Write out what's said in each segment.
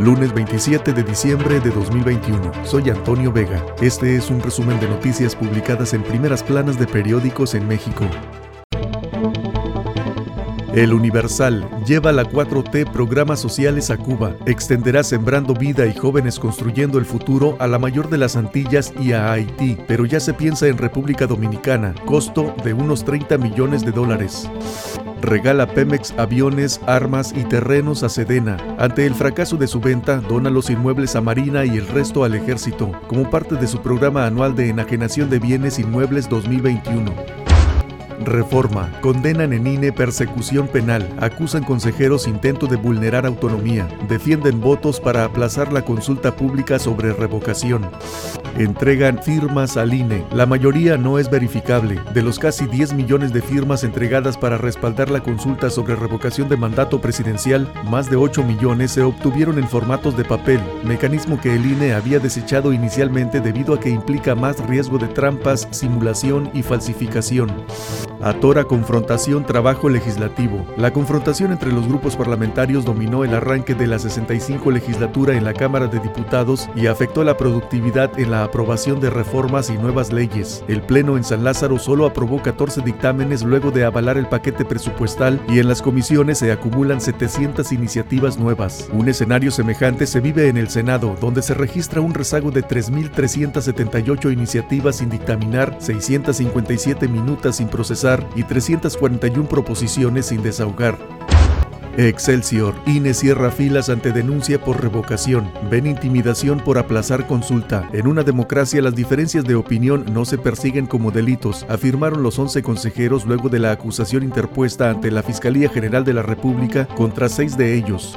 Lunes 27 de diciembre de 2021. Soy Antonio Vega. Este es un resumen de noticias publicadas en primeras planas de periódicos en México. El Universal lleva la 4T programas sociales a Cuba, extenderá Sembrando Vida y Jóvenes Construyendo el Futuro a la mayor de las Antillas y a Haití, pero ya se piensa en República Dominicana, costo de unos 30 millones de dólares regala Pemex aviones, armas y terrenos a Sedena. Ante el fracaso de su venta, dona los inmuebles a Marina y el resto al ejército, como parte de su programa anual de enajenación de bienes inmuebles 2021. Reforma. Condenan en INE persecución penal. Acusan consejeros intento de vulnerar autonomía. Defienden votos para aplazar la consulta pública sobre revocación entregan firmas al INE. La mayoría no es verificable. De los casi 10 millones de firmas entregadas para respaldar la consulta sobre revocación de mandato presidencial, más de 8 millones se obtuvieron en formatos de papel, mecanismo que el INE había desechado inicialmente debido a que implica más riesgo de trampas, simulación y falsificación. Atora confrontación trabajo legislativo. La confrontación entre los grupos parlamentarios dominó el arranque de la 65 legislatura en la Cámara de Diputados y afectó la productividad en la aprobación de reformas y nuevas leyes. El Pleno en San Lázaro solo aprobó 14 dictámenes luego de avalar el paquete presupuestal y en las comisiones se acumulan 700 iniciativas nuevas. Un escenario semejante se vive en el Senado, donde se registra un rezago de 3.378 iniciativas sin dictaminar, 657 minutas sin procesar y 341 proposiciones sin desahogar. Excelsior. INE cierra filas ante denuncia por revocación. Ven intimidación por aplazar consulta. En una democracia las diferencias de opinión no se persiguen como delitos, afirmaron los 11 consejeros luego de la acusación interpuesta ante la Fiscalía General de la República contra seis de ellos.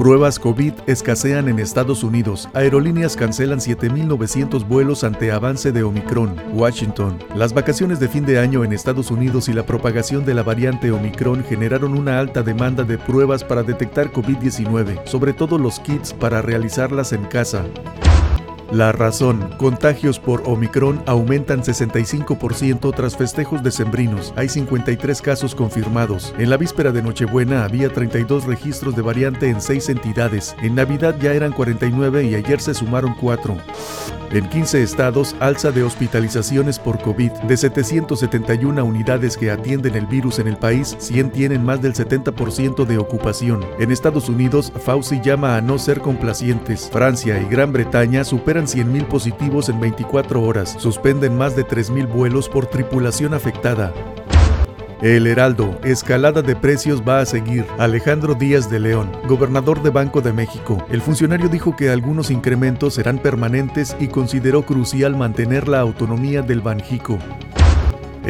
Pruebas COVID escasean en Estados Unidos. Aerolíneas cancelan 7.900 vuelos ante avance de Omicron. Washington. Las vacaciones de fin de año en Estados Unidos y la propagación de la variante Omicron generaron una alta demanda de pruebas para detectar COVID-19, sobre todo los kits para realizarlas en casa. La razón, contagios por Omicron aumentan 65% tras festejos decembrinos. Hay 53 casos confirmados. En la víspera de Nochebuena había 32 registros de variante en 6 entidades. En Navidad ya eran 49 y ayer se sumaron 4. En 15 estados, alza de hospitalizaciones por COVID. De 771 unidades que atienden el virus en el país, 100 tienen más del 70% de ocupación. En Estados Unidos, Fauci llama a no ser complacientes. Francia y Gran Bretaña superan 100.000 positivos en 24 horas. Suspenden más de 3.000 vuelos por tripulación afectada. El Heraldo, escalada de precios va a seguir. Alejandro Díaz de León, gobernador de Banco de México. El funcionario dijo que algunos incrementos serán permanentes y consideró crucial mantener la autonomía del Banjico.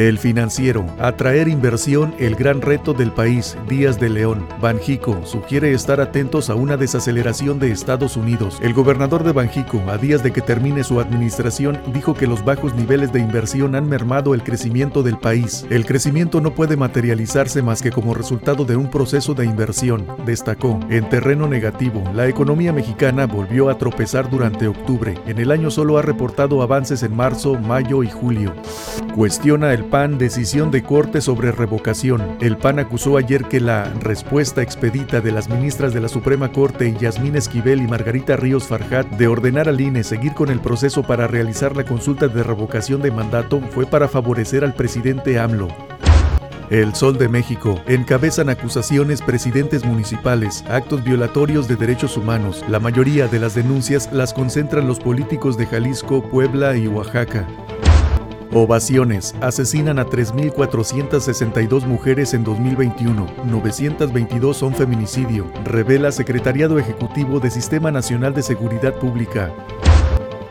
El financiero, atraer inversión, el gran reto del país, Díaz de León. Banjico sugiere estar atentos a una desaceleración de Estados Unidos. El gobernador de Banjico, a días de que termine su administración, dijo que los bajos niveles de inversión han mermado el crecimiento del país. El crecimiento no puede materializarse más que como resultado de un proceso de inversión, destacó. En terreno negativo, la economía mexicana volvió a tropezar durante octubre. En el año solo ha reportado avances en marzo, mayo y julio. Cuestiona el PAN decisión de corte sobre revocación. El PAN acusó ayer que la respuesta expedita de las ministras de la Suprema Corte, Yasmín Esquivel y Margarita Ríos Farjat, de ordenar al INE seguir con el proceso para realizar la consulta de revocación de mandato fue para favorecer al presidente AMLO. El Sol de México. Encabezan acusaciones presidentes municipales, actos violatorios de derechos humanos. La mayoría de las denuncias las concentran los políticos de Jalisco, Puebla y Oaxaca. Ovaciones. Asesinan a 3.462 mujeres en 2021. 922 son feminicidio. Revela Secretariado Ejecutivo de Sistema Nacional de Seguridad Pública.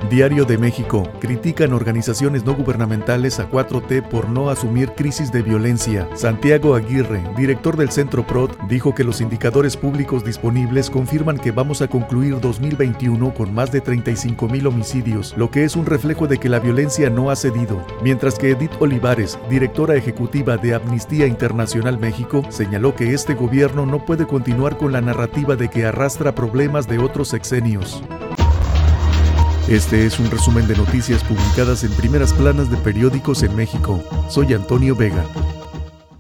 Diario de México. Critican organizaciones no gubernamentales a 4T por no asumir crisis de violencia. Santiago Aguirre, director del Centro PROD, dijo que los indicadores públicos disponibles confirman que vamos a concluir 2021 con más de 35 mil homicidios, lo que es un reflejo de que la violencia no ha cedido. Mientras que Edith Olivares, directora ejecutiva de Amnistía Internacional México, señaló que este gobierno no puede continuar con la narrativa de que arrastra problemas de otros sexenios. Este es un resumen de noticias publicadas en primeras planas de periódicos en México. Soy Antonio Vega.